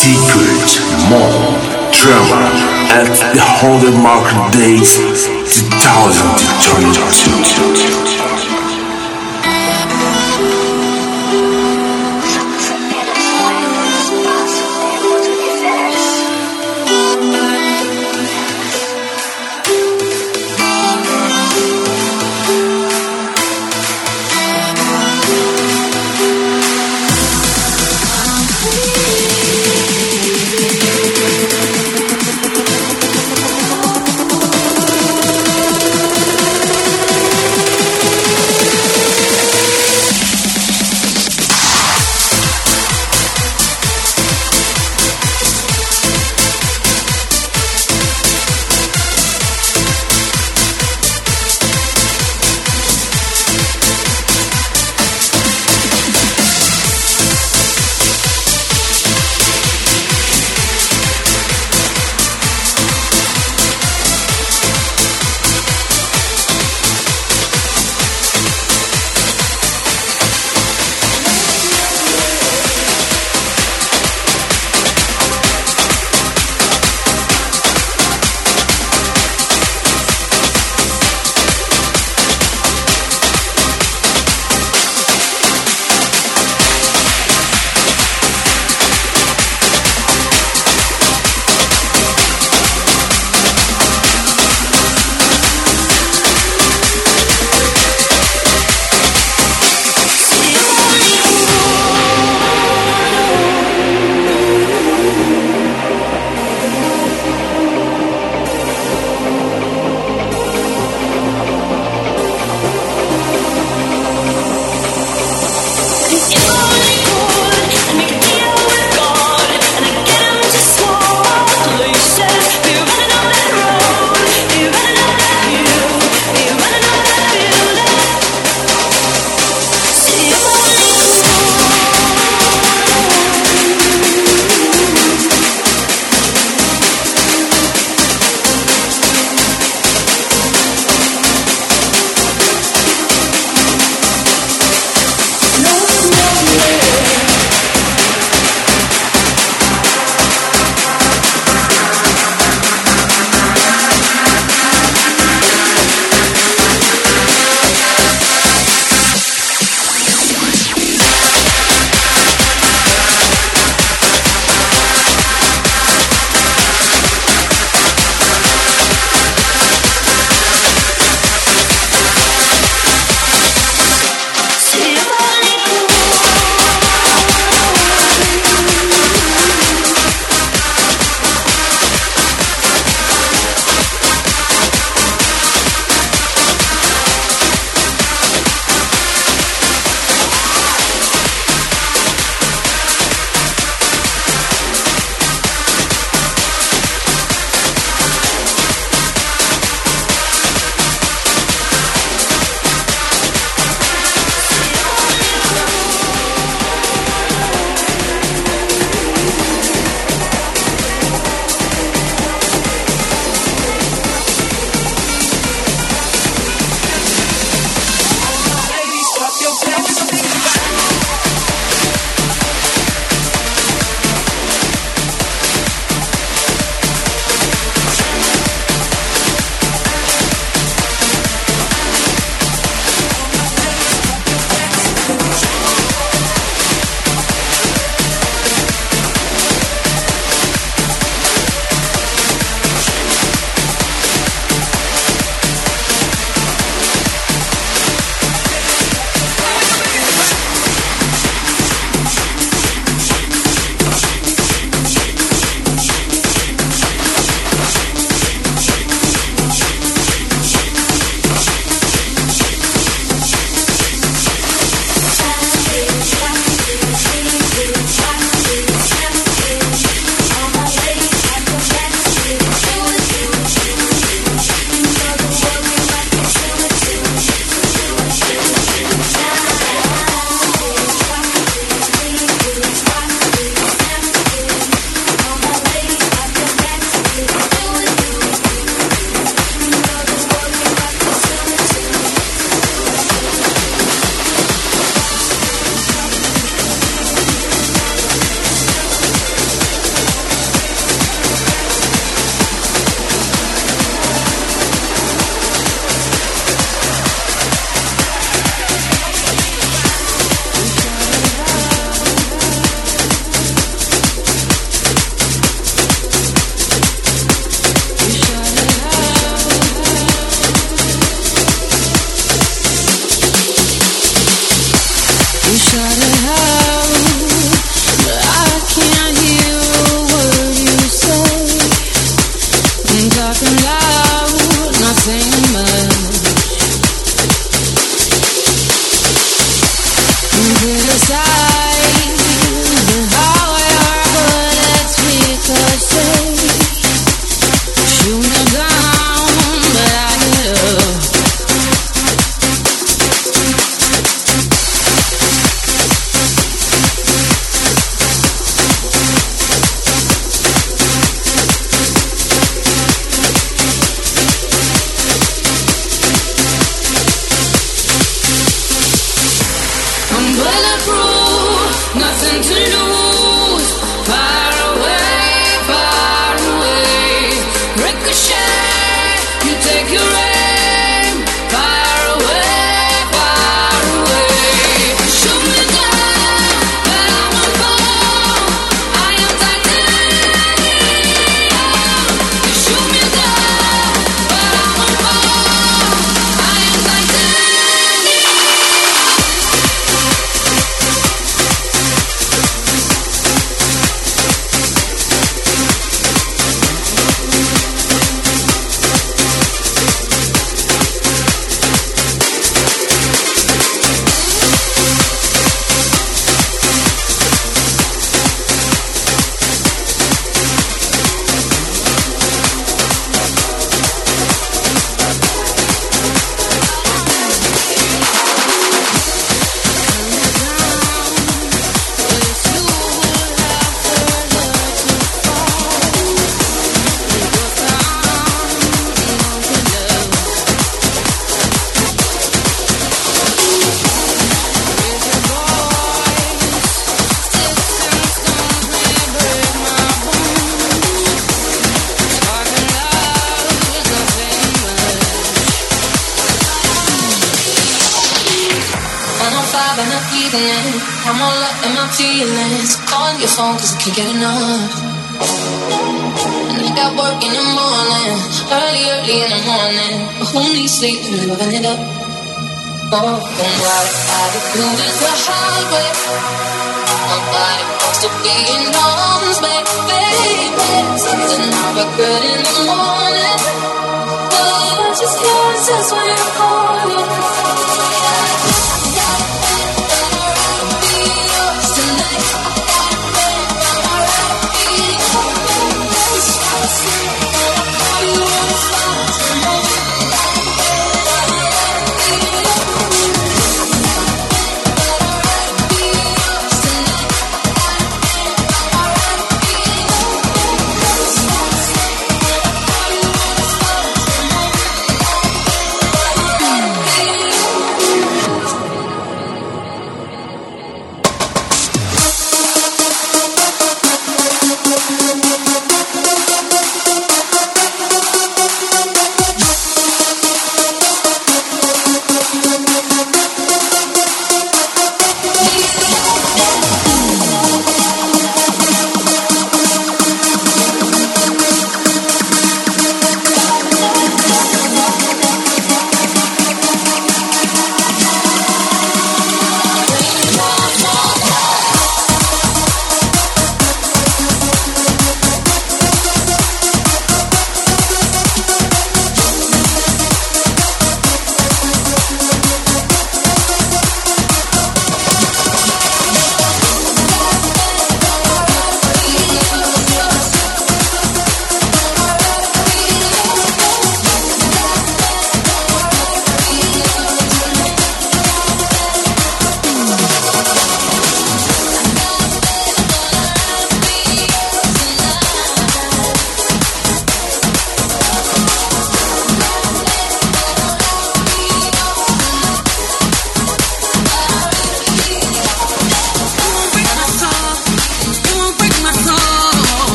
secret, more drama at the Holy Market Days 2022.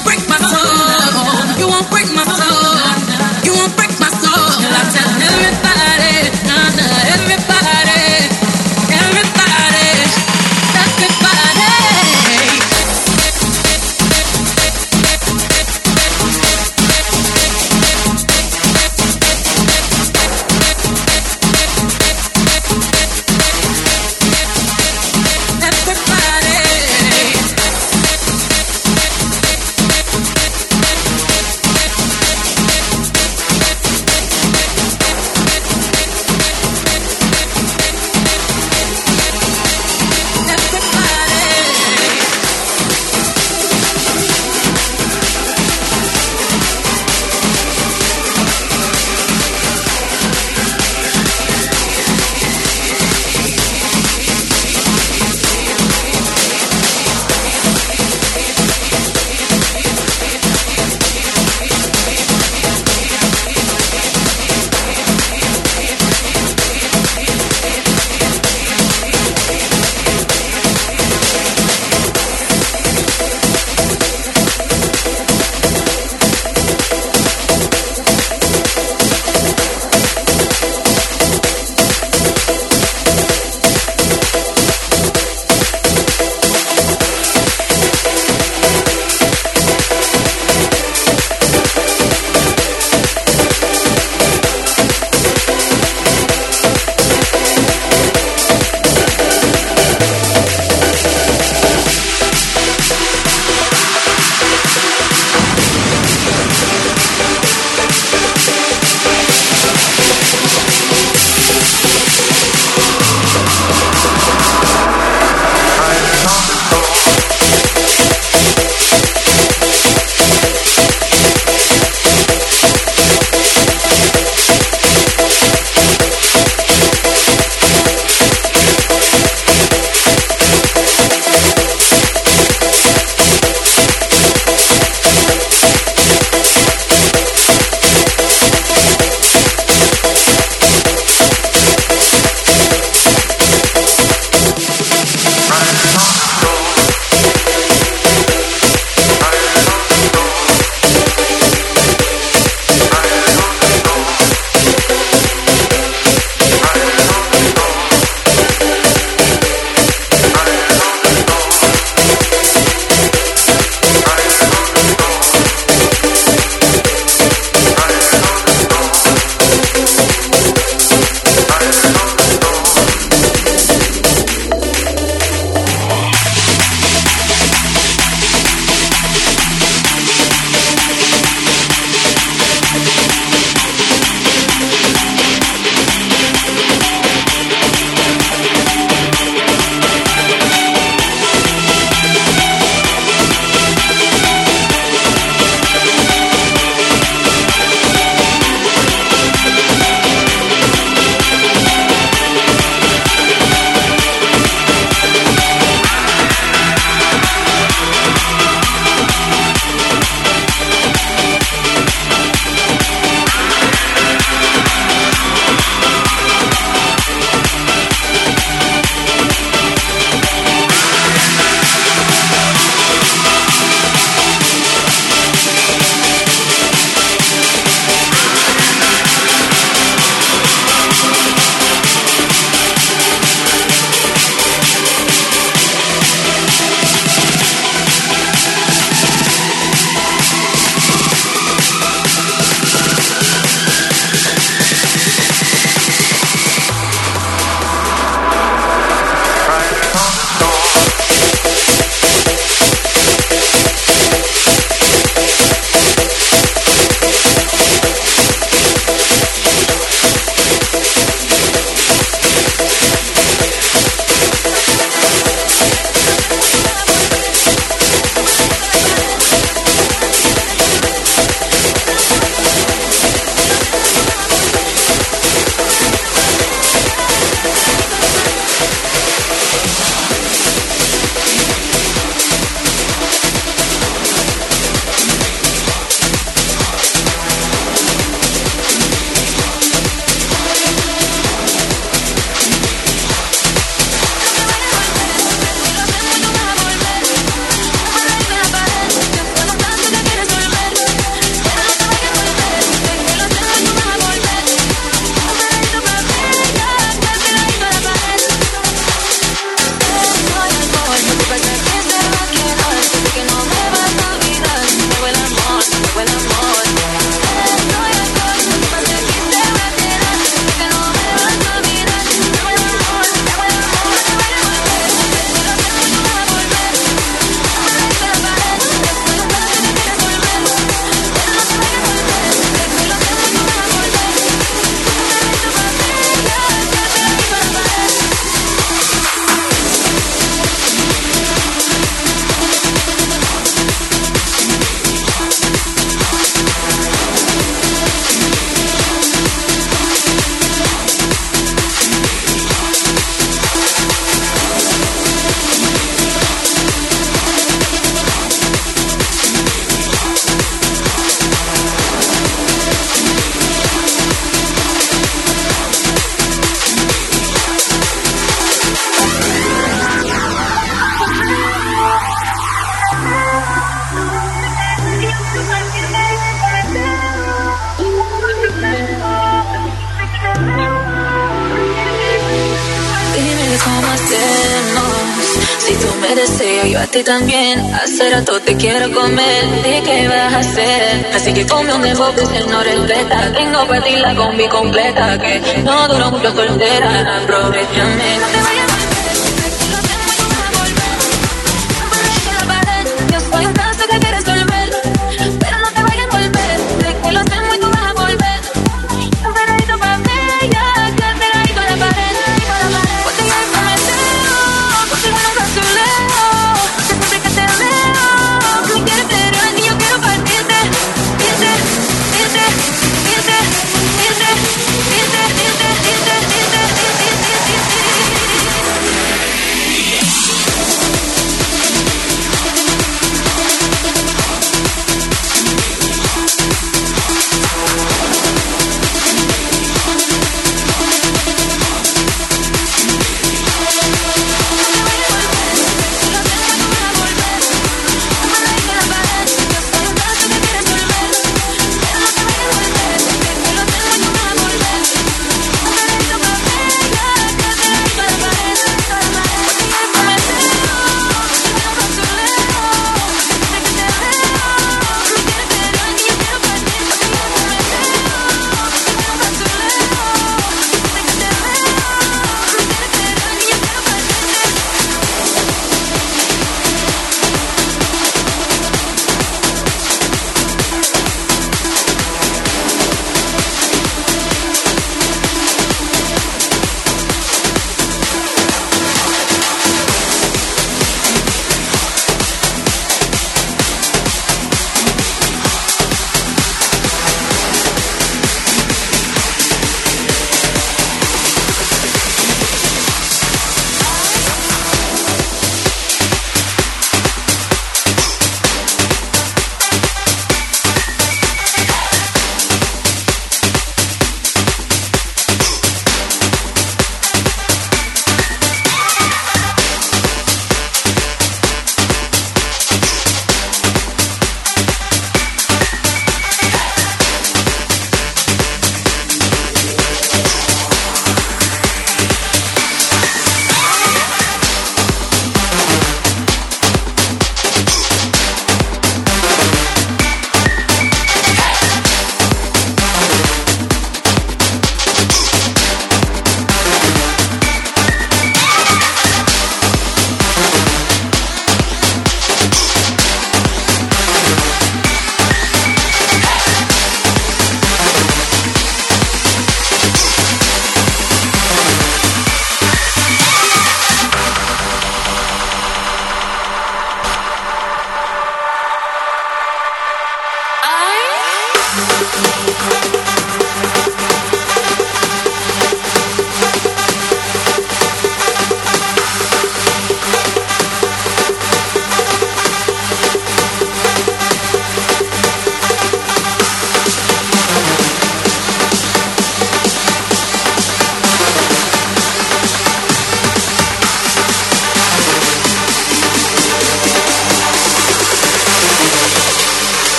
break ti también. Hace rato te quiero comer. ¿De qué vas a hacer? Así que come un dembow que se no respeta. Tengo para ti la combi completa. Que no duró mucho soltera. Aprovechame.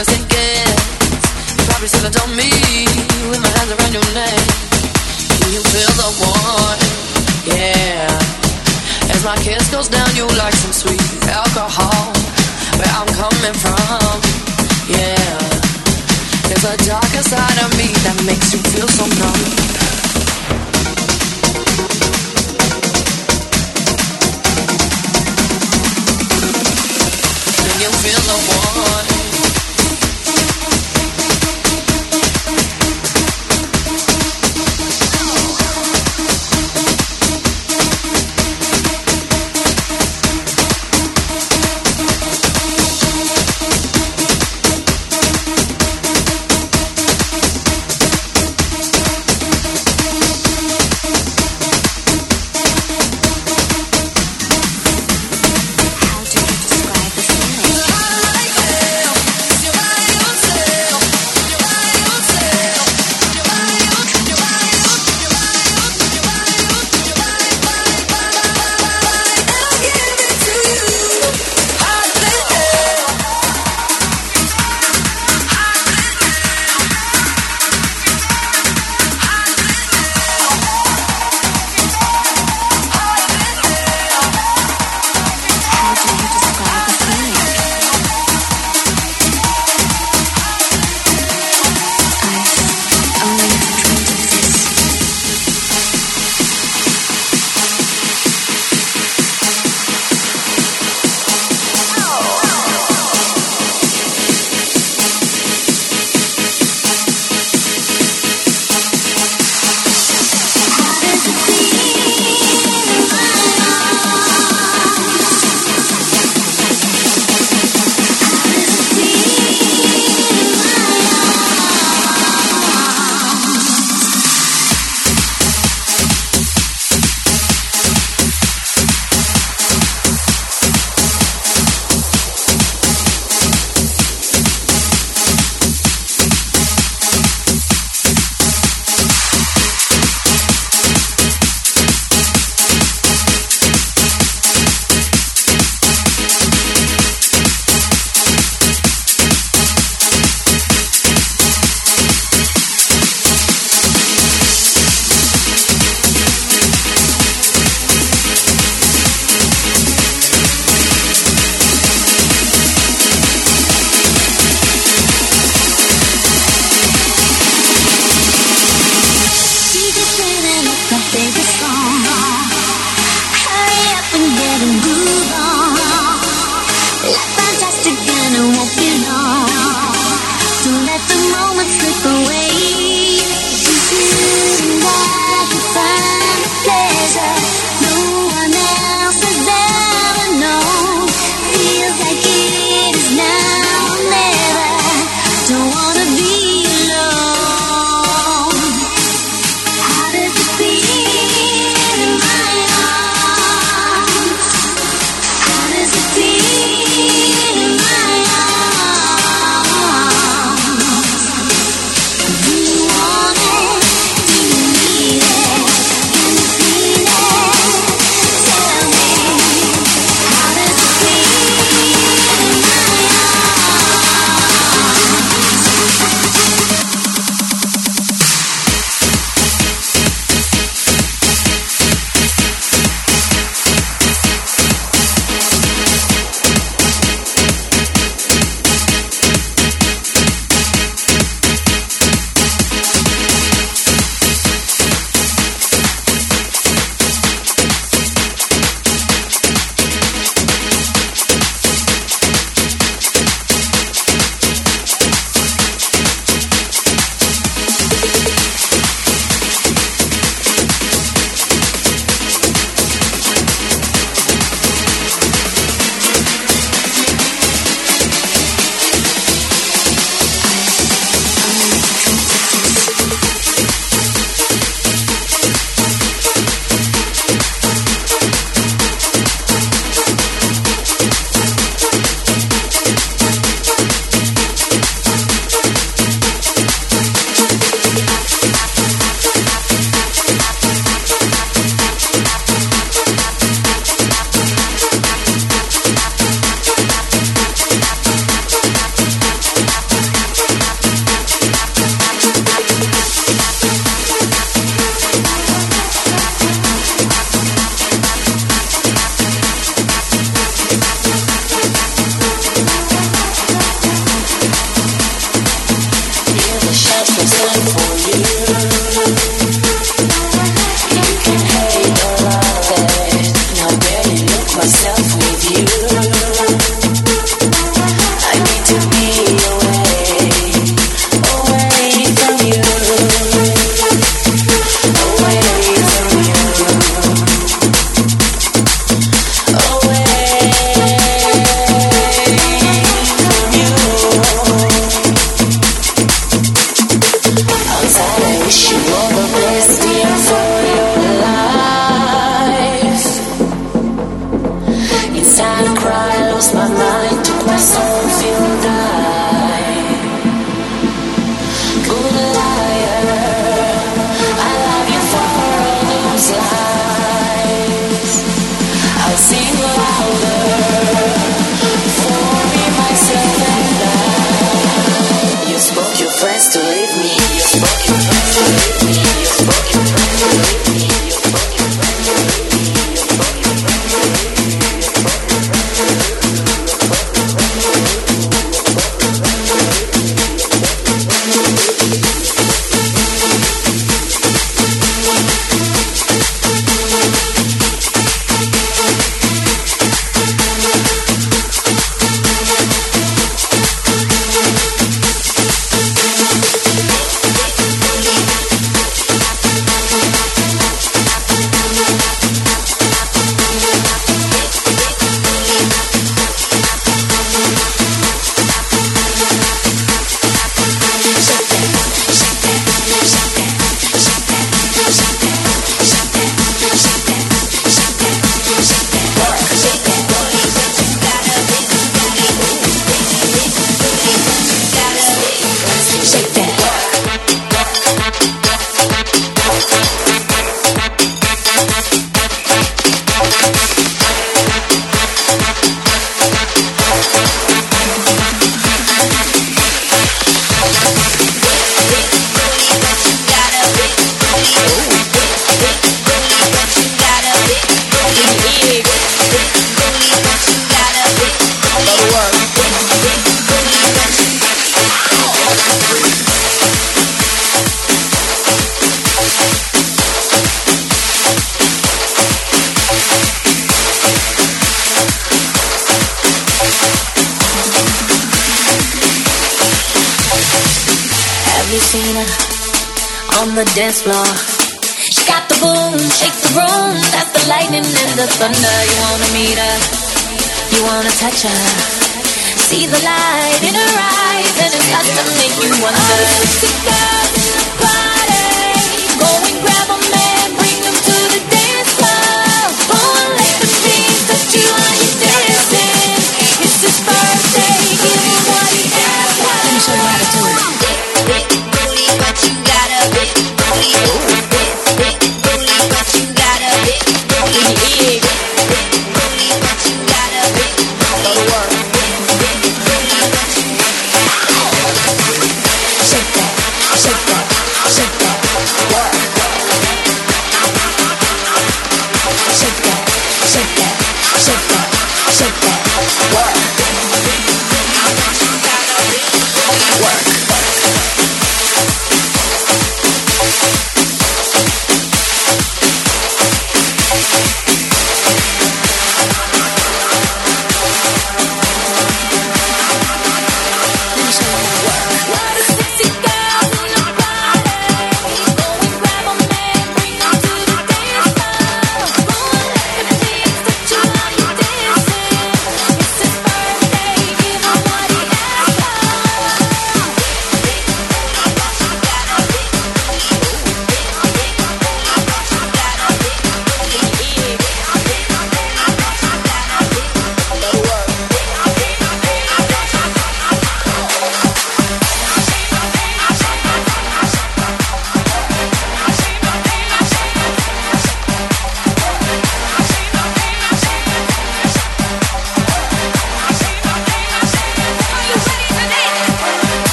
The realest it gets. Probably should have told me with my hands around your neck. Do you feel the warmth? Yeah. As my kiss goes down, you like some sweet alcohol. Where I'm coming from, yeah. There's a darker side of me that makes you feel so numb.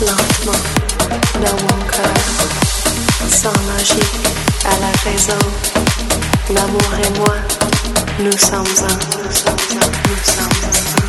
lentement, dans mon cœur, sans magie, à la raison. L'amour et moi, nous sommes un, nous sommes un, nous sommes un.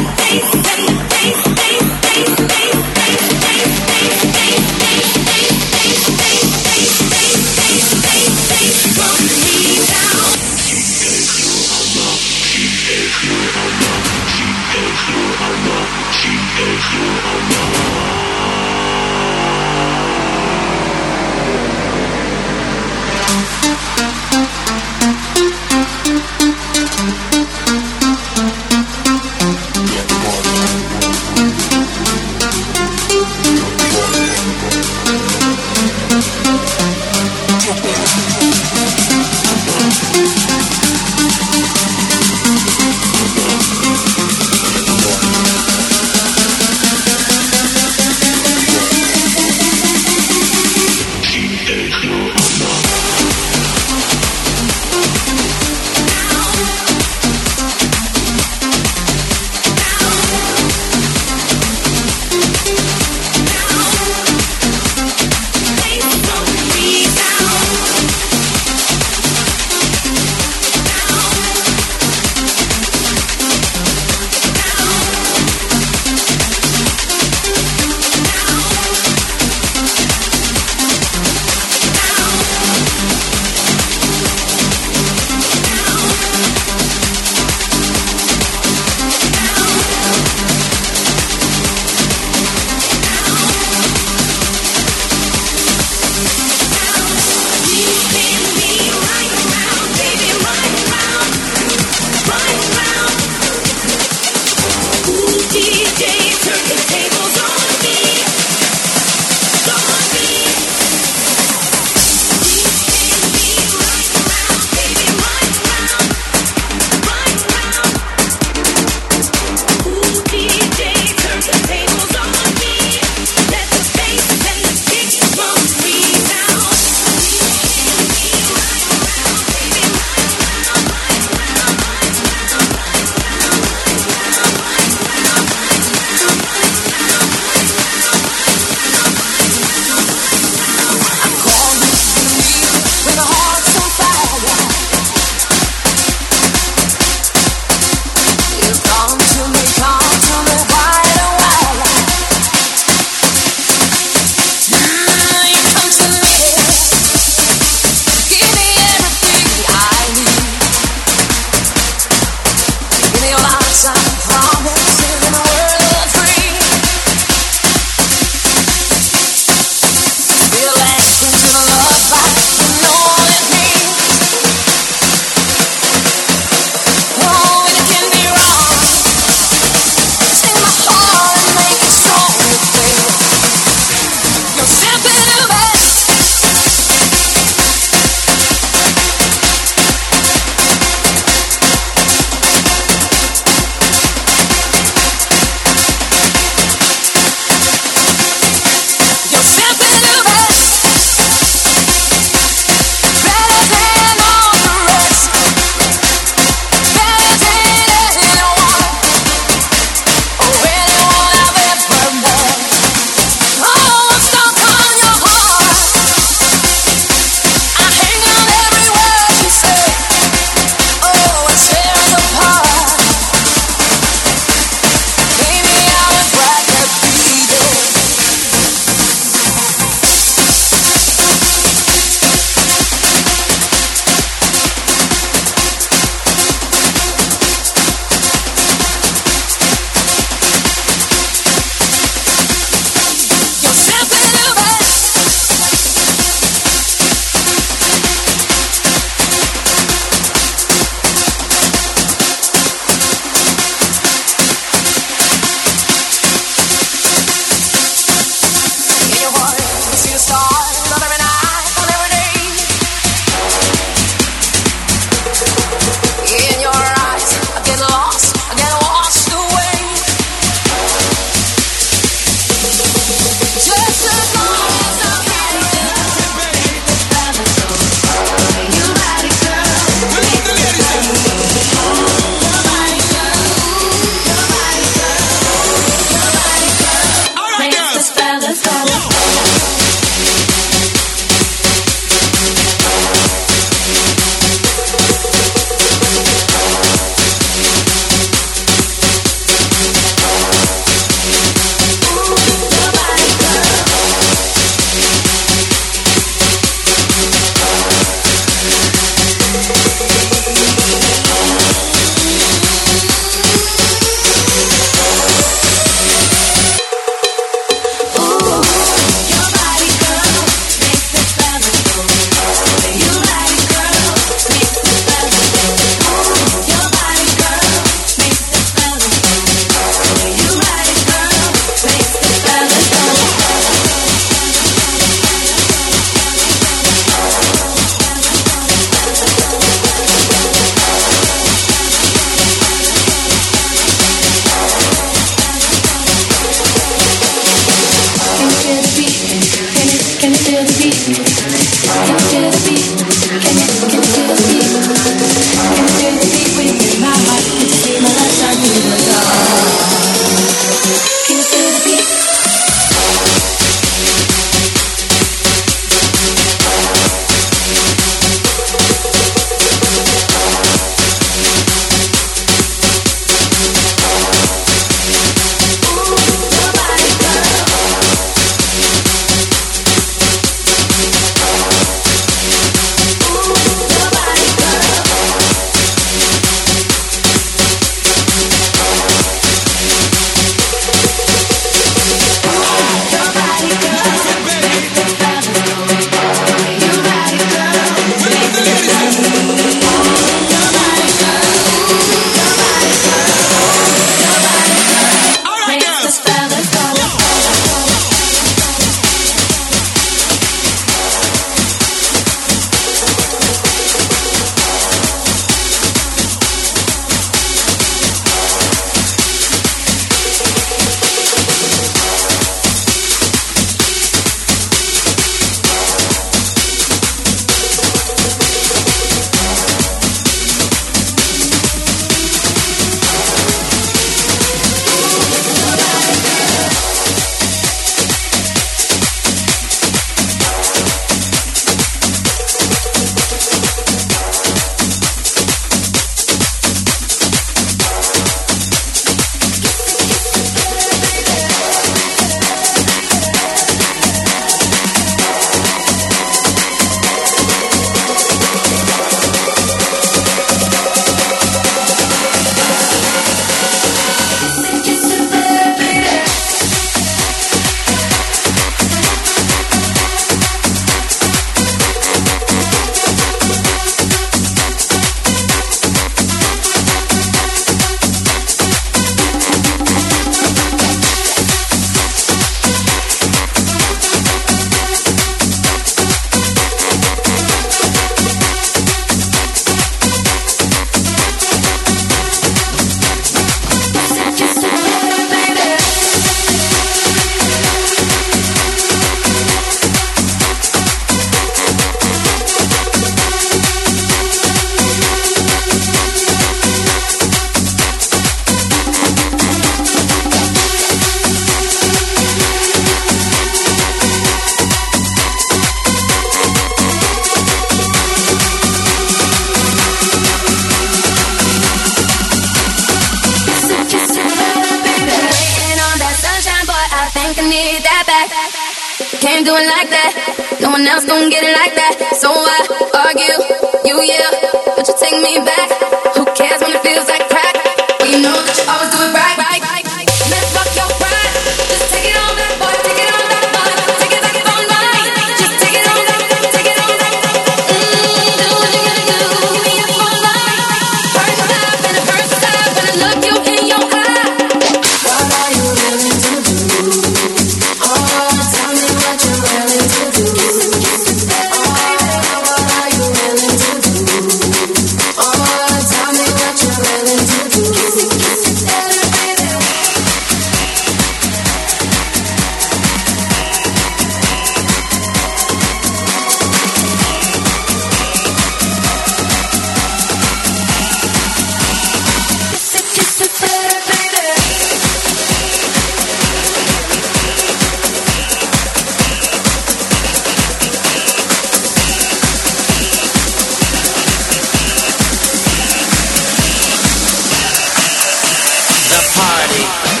party.